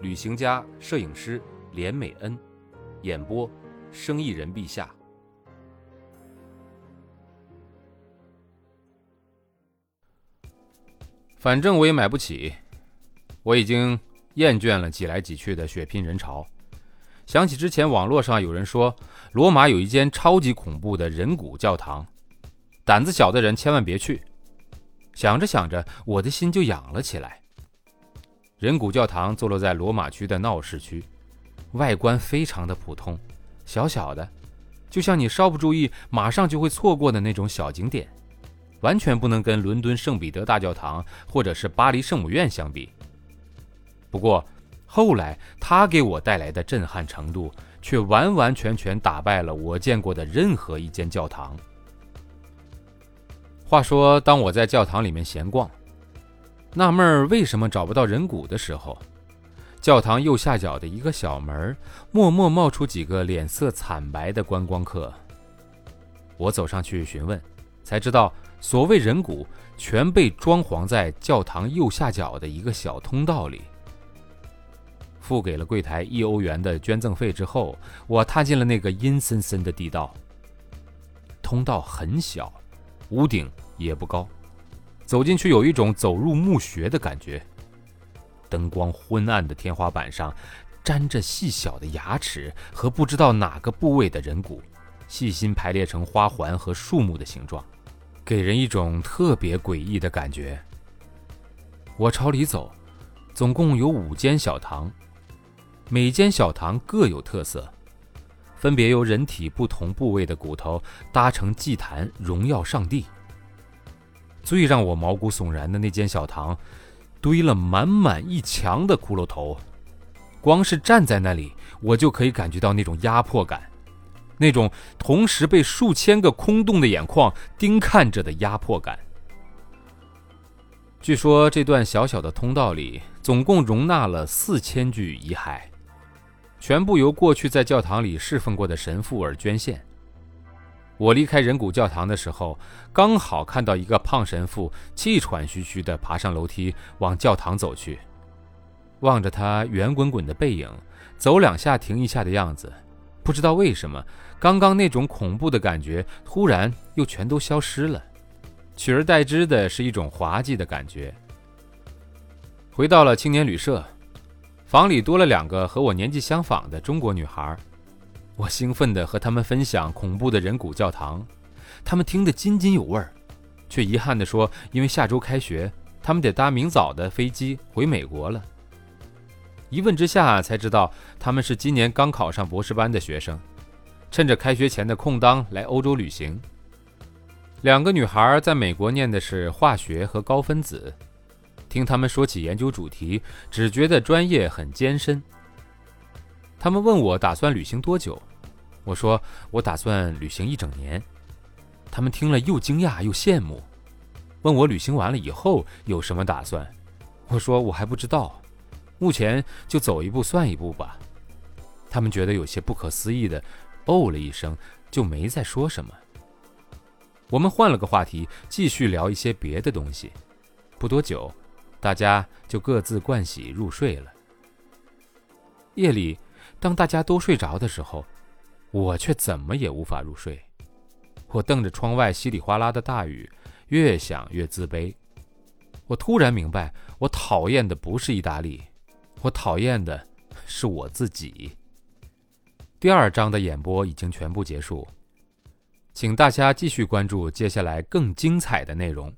旅行家、摄影师连美恩，演播：生意人陛下。反正我也买不起，我已经厌倦了挤来挤去的血拼人潮。想起之前网络上有人说，罗马有一间超级恐怖的人骨教堂，胆子小的人千万别去。想着想着，我的心就痒了起来。人骨教堂坐落在罗马区的闹市区，外观非常的普通，小小的，就像你稍不注意，马上就会错过的那种小景点，完全不能跟伦敦圣彼得大教堂或者是巴黎圣母院相比。不过后来，它给我带来的震撼程度，却完完全全打败了我见过的任何一间教堂。话说，当我在教堂里面闲逛，纳闷儿为什么找不到人骨的时候，教堂右下角的一个小门默默冒出几个脸色惨白的观光客。我走上去询问，才知道所谓人骨全被装潢在教堂右下角的一个小通道里。付给了柜台一欧元的捐赠费之后，我踏进了那个阴森森的地道。通道很小。屋顶也不高，走进去有一种走入墓穴的感觉。灯光昏暗的天花板上，粘着细小的牙齿和不知道哪个部位的人骨，细心排列成花环和树木的形状，给人一种特别诡异的感觉。我朝里走，总共有五间小堂，每间小堂各有特色。分别由人体不同部位的骨头搭成祭坛，荣耀上帝。最让我毛骨悚然的那间小堂，堆了满满一墙的骷髅头，光是站在那里，我就可以感觉到那种压迫感，那种同时被数千个空洞的眼眶盯看着的压迫感。据说这段小小的通道里，总共容纳了四千具遗骸。全部由过去在教堂里侍奉过的神父而捐献。我离开人骨教堂的时候，刚好看到一个胖神父气喘吁吁地爬上楼梯往教堂走去。望着他圆滚滚的背影，走两下停一下的样子，不知道为什么，刚刚那种恐怖的感觉突然又全都消失了，取而代之的是一种滑稽的感觉。回到了青年旅社。房里多了两个和我年纪相仿的中国女孩，我兴奋地和他们分享恐怖的人骨教堂，他们听得津津有味儿，却遗憾地说，因为下周开学，他们得搭明早的飞机回美国了。一问之下才知道，他们是今年刚考上博士班的学生，趁着开学前的空档来欧洲旅行。两个女孩在美国念的是化学和高分子。听他们说起研究主题，只觉得专业很艰深。他们问我打算旅行多久，我说我打算旅行一整年。他们听了又惊讶又羡慕，问我旅行完了以后有什么打算。我说我还不知道，目前就走一步算一步吧。他们觉得有些不可思议的，哦了一声，就没再说什么。我们换了个话题，继续聊一些别的东西。不多久。大家就各自盥洗入睡了。夜里，当大家都睡着的时候，我却怎么也无法入睡。我瞪着窗外稀里哗啦的大雨，越想越自卑。我突然明白，我讨厌的不是意大利，我讨厌的是我自己。第二章的演播已经全部结束，请大家继续关注接下来更精彩的内容。